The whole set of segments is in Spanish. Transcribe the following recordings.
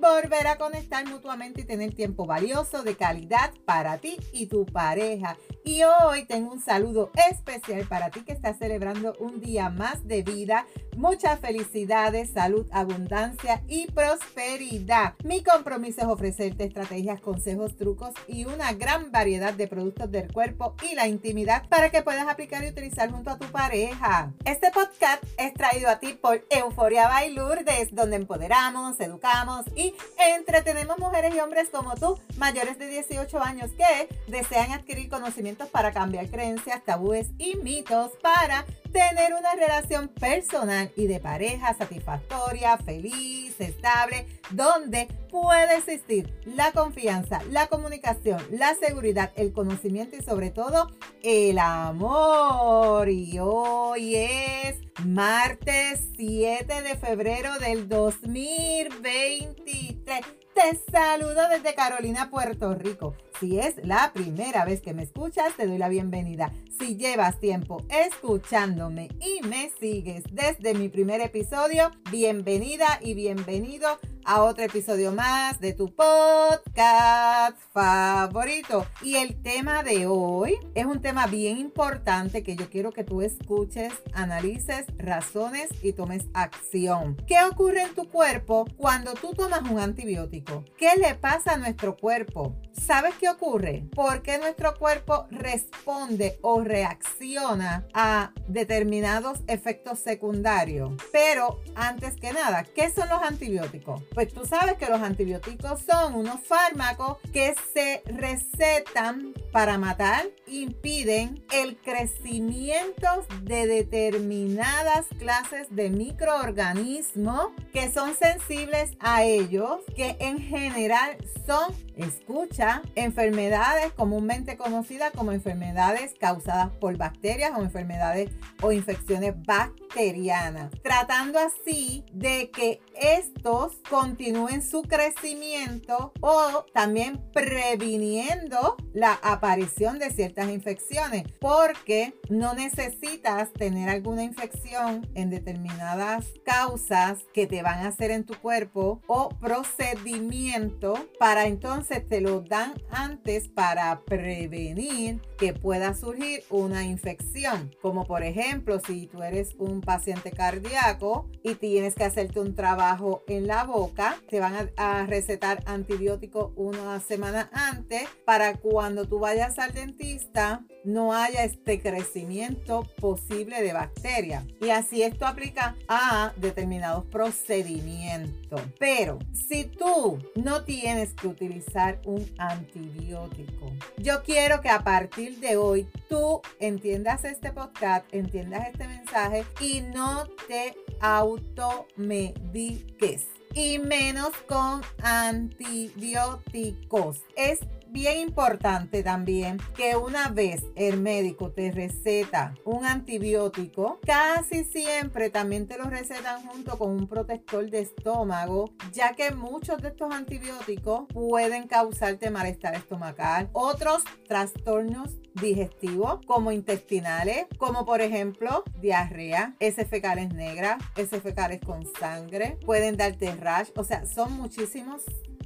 volver a conectar mutuamente y tener tiempo valioso de calidad para ti y tu pareja. Y hoy tengo un saludo especial para ti que estás celebrando un día más de vida. Muchas felicidades, salud, abundancia y prosperidad. Mi compromiso es ofrecerte estrategias, consejos, trucos y una gran variedad de productos del cuerpo y la intimidad para que puedas aplicar y utilizar junto a tu pareja. Este podcast es traído a ti por Euforia by Lourdes, donde empoderamos, educamos y entretenemos mujeres y hombres como tú, mayores de 18 años, que desean adquirir conocimientos para cambiar creencias, tabúes y mitos para tener una relación personal y de pareja satisfactoria, feliz, estable, donde puede existir la confianza, la comunicación, la seguridad, el conocimiento y sobre todo el amor. Y hoy es martes 7 de febrero del 2023. Te saludo desde Carolina, Puerto Rico. Si es la primera vez que me escuchas, te doy la bienvenida. Si llevas tiempo escuchándome y me sigues desde mi primer episodio, bienvenida y bienvenido a otro episodio más de tu podcast favorito. Y el tema de hoy es un tema bien importante que yo quiero que tú escuches, analices, razones y tomes acción. ¿Qué ocurre en tu cuerpo cuando tú tomas un antibiótico? ¿Qué le pasa a nuestro cuerpo? ¿Sabes qué ocurre? ¿Por qué nuestro cuerpo responde o reacciona a determinados efectos secundarios? Pero antes que nada, ¿qué son los antibióticos? Pues tú sabes que los antibióticos son unos fármacos que se recetan para matar, impiden el crecimiento de determinadas clases de microorganismos que son sensibles a ellos, que en general son, escucha, enfermedades comúnmente conocidas como enfermedades causadas por bacterias o enfermedades o infecciones bacterianas, tratando así de que estos continúen su crecimiento o también previniendo la aparición de ciertas infecciones, porque no necesitas tener alguna infección en determinadas causas que te van a hacer en tu cuerpo o procedimiento para entonces te lo dan antes para prevenir que pueda surgir una infección, como por ejemplo si tú eres un paciente cardíaco y tienes que hacerte un trabajo en la boca, te van a, recetar antibióticos una semana antes para cuando tú vayas al dentista no haya este crecimiento posible de bacterias. Y así esto aplica a determinados procedimientos. Pero si tú no tienes que utilizar un antibiótico, yo quiero que a partir de hoy tú entiendas este podcast, entiendas este mensaje y no te automediques y menos con antibióticos. Es bien importante también que una vez el médico te receta un antibiótico, casi siempre también te lo recetan junto con un protector de estómago, ya que muchos de estos antibióticos pueden causarte malestar estomacal, otros trastornos digestivos como intestinales, como por ejemplo diarrea, S fecales negras, S fecales con sangre, pueden darte rash, o sea, son muchísimos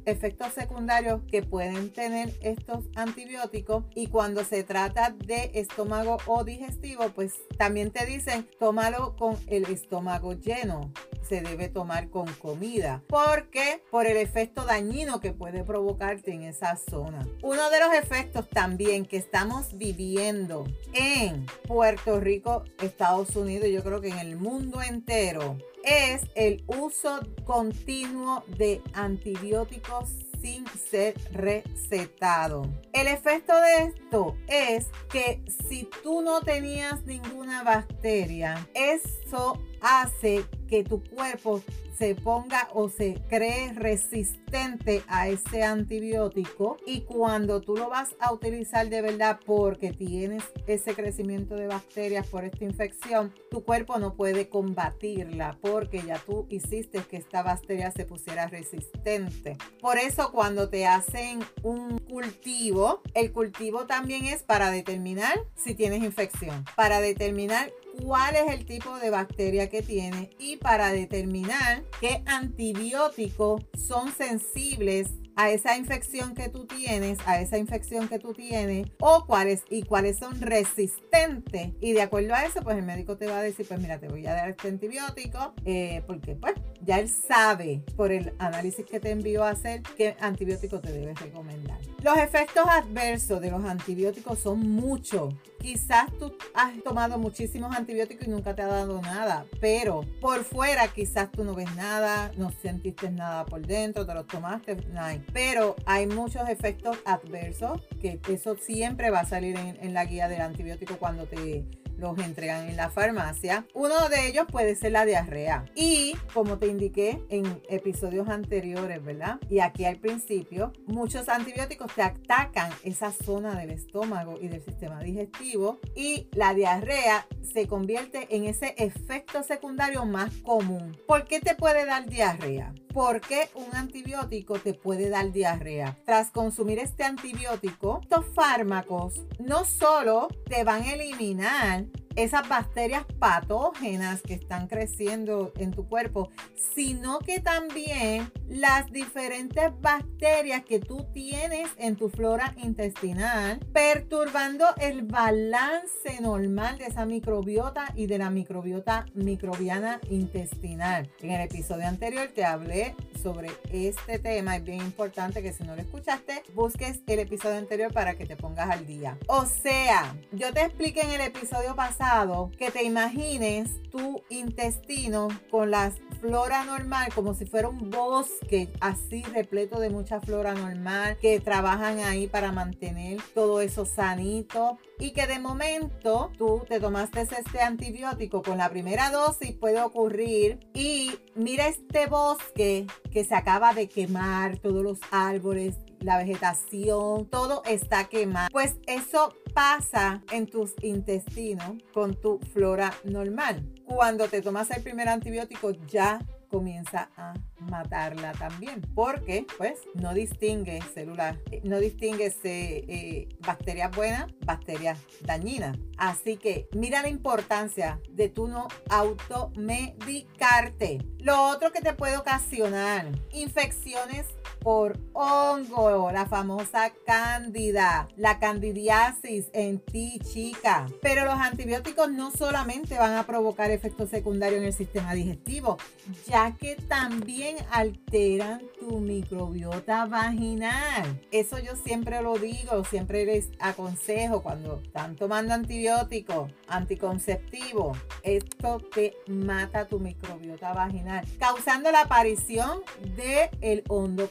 efectos secundarios que pueden tener estos antibióticos y cuando se trata de estómago o digestivo, pues también te dicen tómalo con el estómago lleno. Se debe tomar con comida porque por el efecto dañino que puede provocarte en esa zona. Uno de los efectos también que estamos viviendo en Puerto Rico, Estados Unidos, yo creo que en el mundo entero, es el uso continuo de antibióticos sin ser recetado. El efecto de esto es que si tú no tenías ninguna bacteria, eso hace que tu cuerpo se ponga o se cree resistente a ese antibiótico y cuando tú lo vas a utilizar de verdad porque tienes ese crecimiento de bacterias por esta infección, tu cuerpo no puede combatirla porque ya tú hiciste que esta bacteria se pusiera resistente. Por eso cuando te hacen un cultivo, el cultivo también es para determinar si tienes infección, para determinar cuál es el tipo de bacteria que tiene y para determinar qué antibióticos son sensibles a esa infección que tú tienes, a esa infección que tú tienes, o cuáles y cuáles son resistentes. Y de acuerdo a eso, pues el médico te va a decir, pues mira, te voy a dar este antibiótico, eh, porque pues ya él sabe por el análisis que te envió a hacer qué antibiótico te debe recomendar. Los efectos adversos de los antibióticos son muchos. Quizás tú has tomado muchísimos antibióticos y nunca te ha dado nada, pero por fuera quizás tú no ves nada, no sentiste nada por dentro, te lo tomaste, nada pero hay muchos efectos adversos que eso siempre va a salir en, en la guía del antibiótico cuando te los entregan en la farmacia. Uno de ellos puede ser la diarrea. Y como te indiqué en episodios anteriores, ¿verdad? Y aquí al principio, muchos antibióticos te atacan esa zona del estómago y del sistema digestivo y la diarrea se convierte en ese efecto secundario más común. ¿Por qué te puede dar diarrea? Porque un antibiótico te puede dar diarrea. Tras consumir este antibiótico, estos fármacos no solo te van a eliminar esas bacterias patógenas que están creciendo en tu cuerpo, sino que también las diferentes bacterias que tú tienes en tu flora intestinal, perturbando el balance normal de esa microbiota y de la microbiota microbiana intestinal. En el episodio anterior te hablé sobre este tema. Es bien importante que si no lo escuchaste, busques el episodio anterior para que te pongas al día. O sea, yo te expliqué en el episodio pasado que te imagines tu intestino con la flora normal, como si fuera un bosque así repleto de mucha flora normal, que trabajan ahí para mantener todo eso sanito y que de momento tú te tomaste este antibiótico con la primera dosis, puede ocurrir y mira este bosque que se acaba de quemar, todos los árboles, la vegetación, todo está quemado. Pues eso pasa en tus intestinos con tu flora normal. Cuando te tomas el primer antibiótico ya comienza a matarla también, porque pues no distingue células, eh, no distingue eh, eh, bacterias buenas, bacterias dañinas. Así que mira la importancia de tú no automedicarte. Lo otro que te puede ocasionar, infecciones por hongo, la famosa cándida, la candidiasis en ti, chica. Pero los antibióticos no solamente van a provocar efectos secundarios en el sistema digestivo, ya que también alteran tu microbiota vaginal. Eso yo siempre lo digo, siempre les aconsejo cuando están tomando antibióticos, anticonceptivos, esto te mata tu microbiota vaginal, causando la aparición del el hondo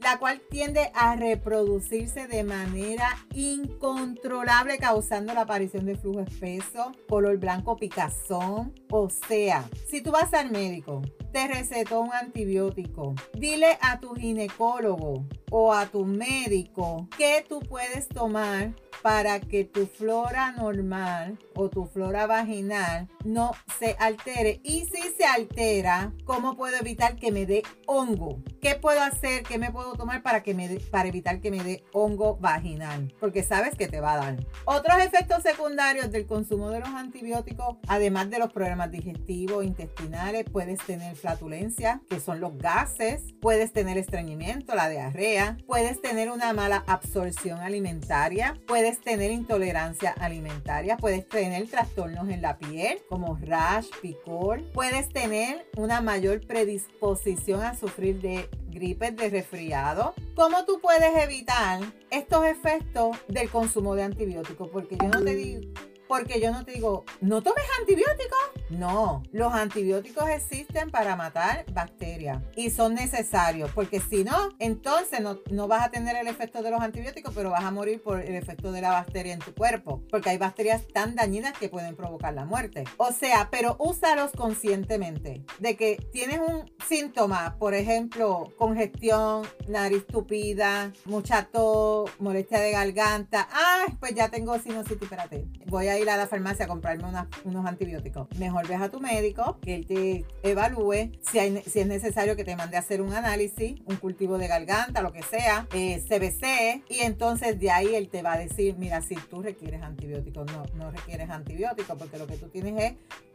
la cual tiende a reproducirse de manera incontrolable, causando la aparición de flujo espeso, color blanco picazón. O sea, si tú vas al médico, te recetó un antibiótico, dile a tu ginecólogo o a tu médico que tú puedes tomar para que tu flora normal o tu flora vaginal no se altere. Y si se altera, ¿cómo puedo evitar que me dé hongo? ¿Qué puedo hacer? ¿Qué me puedo tomar para, que me para evitar que me dé hongo vaginal? Porque sabes que te va a dar. Otros efectos secundarios del consumo de los antibióticos, además de los problemas digestivos, intestinales, puedes tener flatulencia, que son los gases, puedes tener estreñimiento, la diarrea, puedes tener una mala absorción alimentaria, puedes tener intolerancia alimentaria, puedes tener trastornos en la piel como rash, picor, puedes tener una mayor predisposición a sufrir de gripes de resfriado. ¿Cómo tú puedes evitar estos efectos del consumo de antibióticos? Porque yo no te digo porque yo no te digo, no tomes antibióticos. No, los antibióticos existen para matar bacterias y son necesarios, porque si no, entonces no, no vas a tener el efecto de los antibióticos, pero vas a morir por el efecto de la bacteria en tu cuerpo, porque hay bacterias tan dañinas que pueden provocar la muerte. O sea, pero úsalos conscientemente, de que tienes un síntoma, por ejemplo, congestión, nariz tupida, mucha tos, molestia de garganta. Ay, pues ya tengo sinusitis, espérate. Voy a ir a la farmacia a comprarme unos antibióticos. Mejor ves a tu médico, que él te evalúe si, es necesario que te mande a hacer un análisis, un cultivo de garganta, lo que sea, eh, CBC, y entonces de ahí él te va a decir, mira, si tú requieres antibióticos, no, no requieres antibióticos, porque lo que tú tienes es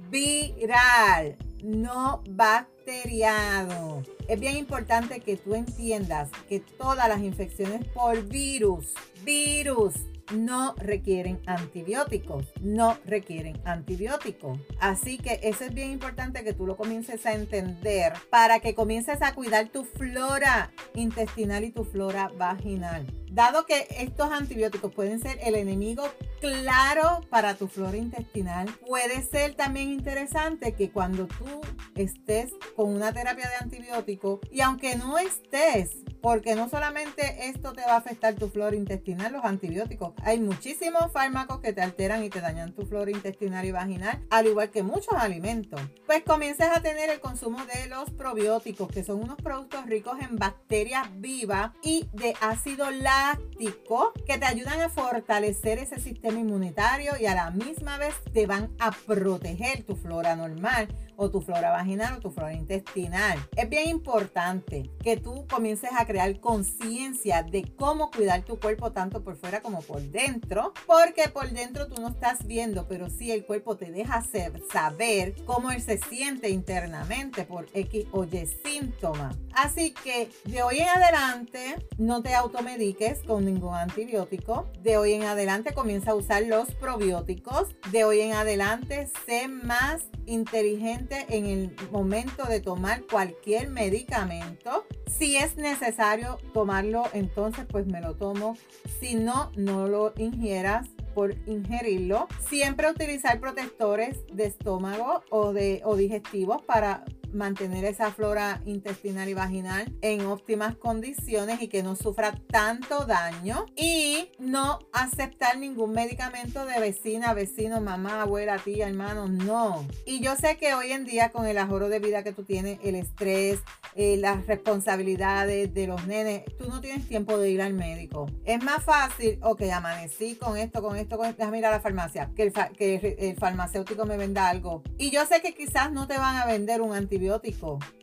viral, no bacteriano. Es bien importante que tú entiendas que todas las infecciones por virus, virus, no requieren antibióticos, no requieren antibióticos. Así que eso es bien importante que tú lo comiences a entender para que comiences a cuidar tu flora intestinal y tu flora vaginal. Dado que estos antibióticos pueden ser el enemigo claro para tu flora intestinal, puede ser también interesante que cuando tú estés con una terapia de antibiótico y aunque no estés porque no solamente esto te va a afectar tu flora intestinal, los antibióticos. Hay muchísimos fármacos que te alteran y te dañan tu flora intestinal y vaginal, al igual que muchos alimentos. Pues comiences a tener el consumo de los probióticos, que son unos productos ricos en bacterias vivas y de ácido láctico que te ayudan a fortalecer ese sistema inmunitario y a la misma vez te van a proteger tu flora normal o tu flora vaginal o tu flora intestinal. Es bien importante que tú comiences a crear conciencia de cómo cuidar tu cuerpo tanto por fuera como por dentro, porque por dentro tú no estás viendo, pero sí el cuerpo te deja saber cómo él se siente internamente por X o Y síntoma. Así que de hoy en adelante no te automediques con ningún antibiótico. De hoy en adelante comienza a usar los probióticos. De hoy en adelante sé más inteligente en el momento de tomar cualquier medicamento. Si es necesario tomarlo, entonces pues me lo tomo. Si no, no lo ingieras por ingerirlo. Siempre utilizar protectores de estómago o, de, o digestivos para mantener esa flora intestinal y vaginal en óptimas condiciones y que no sufra tanto daño y no aceptar ningún medicamento de vecina, vecino, mamá, abuela, tía, hermano, no. Y yo sé que hoy en día con el ahorro de vida que tú tienes, el estrés, eh, las responsabilidades de los nenes, tú no tienes tiempo de ir al médico. Es más fácil, ok, amanecí con esto, con esto, con esto, déjame ir a la farmacia, que el, que el farmacéutico me venda algo. Y yo sé que quizás no te van a vender un antibiótico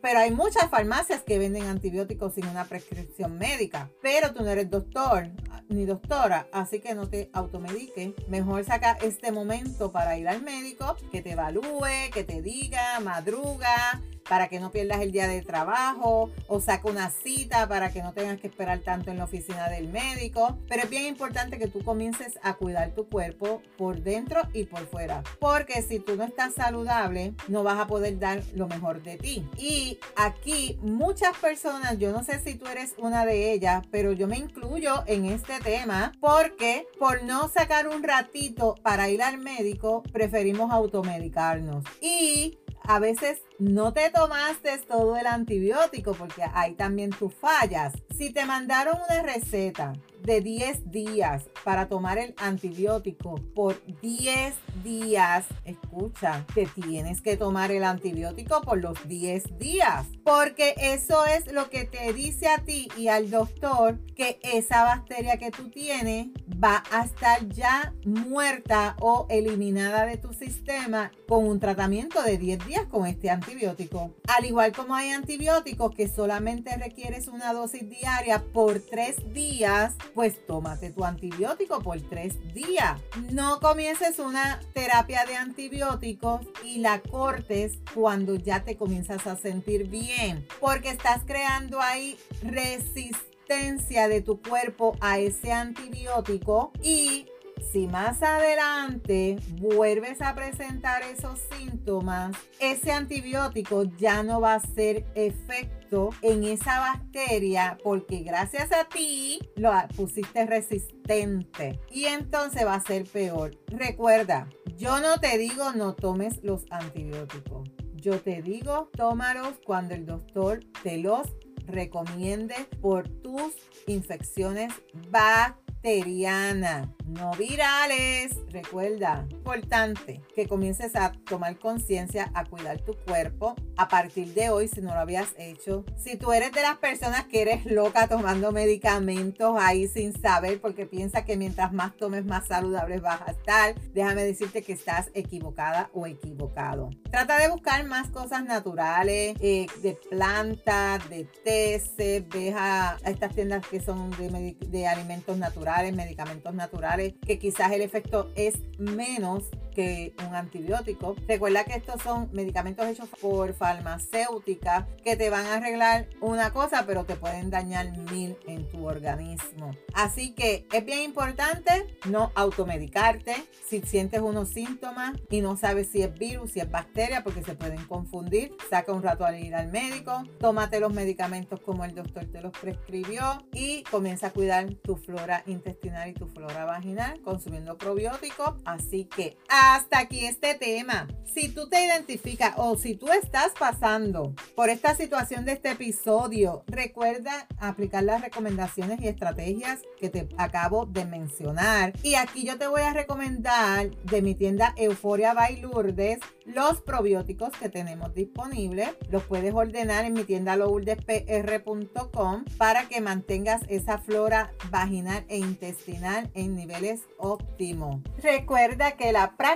pero hay muchas farmacias que venden antibióticos sin una prescripción médica. Pero tú no eres doctor ni doctora, así que no te automediques. Mejor saca este momento para ir al médico, que te evalúe, que te diga, madruga para que no pierdas el día de trabajo o saca una cita para que no tengas que esperar tanto en la oficina del médico. Pero es bien importante que tú comiences a cuidar tu cuerpo por dentro y por fuera. Porque si tú no estás saludable, no vas a poder dar lo mejor de ti. Y aquí muchas personas, yo no sé si tú eres una de ellas, pero yo me incluyo en este tema porque por no sacar un ratito para ir al médico, preferimos automedicarnos. Y a veces no te tomaste todo el antibiótico porque ahí también tú fallas. Si te mandaron una receta de 10 días para tomar el antibiótico por 10 días, escucha, te tienes que tomar el antibiótico por los 10 días, porque eso es lo que te dice a ti y al doctor que esa bacteria que tú tienes va a estar ya muerta o eliminada de tu sistema con un tratamiento de 10 días con este antibiótico. Al igual como hay antibióticos que solamente requieres una dosis diaria por 3 días, pues tómate tu antibiótico por 3 días. No comiences una terapia de antibióticos y la cortes cuando ya te comienzas a sentir bien, porque estás creando ahí resistencia de tu cuerpo a ese antibiótico y si más adelante vuelves a presentar esos síntomas, ese antibiótico ya no va a ser efecto en esa bacteria porque gracias a ti lo pusiste resistente y entonces va a ser peor. Recuerda, Yo no te digo no tomes los antibióticos. Yo te digo, tómalos cuando el doctor te los recomiende por tus infecciones bacterianas no virales. Recuerda, importante que comiences a tomar conciencia, a cuidar tu cuerpo a partir de hoy si no lo habías hecho. Si tú eres de las personas que eres loca tomando medicamentos ahí sin saber porque piensa que mientras más tomes más saludable vas a estar, déjame decirte que estás equivocada o equivocado. Trata de buscar más cosas naturales, eh, de plantas, de teces, ve a, estas tiendas que son de alimentos naturales, medicamentos naturales que quizás el efecto es menos que un antibiótico. Recuerda que estos son medicamentos hechos por farmacéuticas que te van a arreglar una cosa, pero te pueden dañar mil en tu organismo. Así que es bien importante no automedicarte si sientes unos síntomas y no sabes si es virus, si es bacteria, porque se pueden confundir. Saca un rato al ir al médico, tómate los medicamentos como el doctor te los prescribió y comienza a cuidar tu flora intestinal y tu flora vaginal consumiendo probióticos. Así que hasta aquí este tema. Si tú te identificas o si tú estás pasando por esta situación de este episodio, recuerda aplicar las recomendaciones y estrategias que te acabo de mencionar. Y aquí yo te voy a recomendar de mi tienda Euforia by Lourdes los probióticos que tenemos disponibles. Los puedes ordenar en mi tienda lourdespr.com para que mantengas esa flora vaginal e intestinal en niveles óptimos. Recuerda que la práctica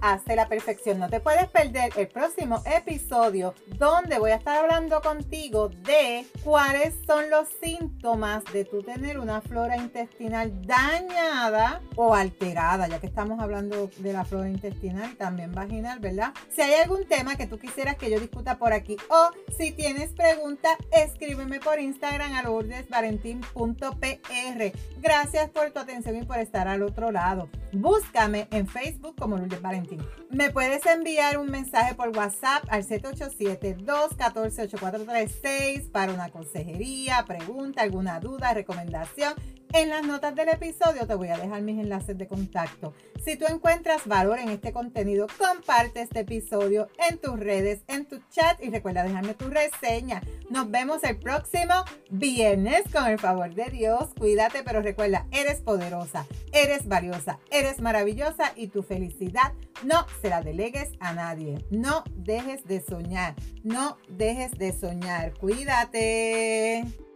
hace la perfección. No te puedes perder el próximo episodio donde voy a estar hablando contigo de cuáles son los síntomas de tú tener una flora intestinal dañada o alterada, ya que estamos hablando de la flora intestinal y también vaginal, ¿verdad? Si hay algún tema que tú quisieras que yo discuta por aquí o si tienes pregunta, escríbeme por Instagram a lourdesvalentín.pr. Gracias por tu atención y por estar al otro lado. Búscame en Facebook como Lourdes Valentín. Me puedes enviar un mensaje por WhatsApp al 787-214-8436 para una consejería, pregunta, alguna duda, recomendación en las notas del episodio te voy a dejar mis enlaces de contacto. Si tú encuentras valor en este contenido, comparte este episodio en tus redes, en tu chat y recuerda dejarme tu reseña. Nos vemos el próximo viernes con el favor de Dios. Cuídate, pero recuerda, eres poderosa, eres valiosa, eres maravillosa y tu felicidad no se la delegues a nadie. No dejes de soñar, no dejes de soñar. Cuídate.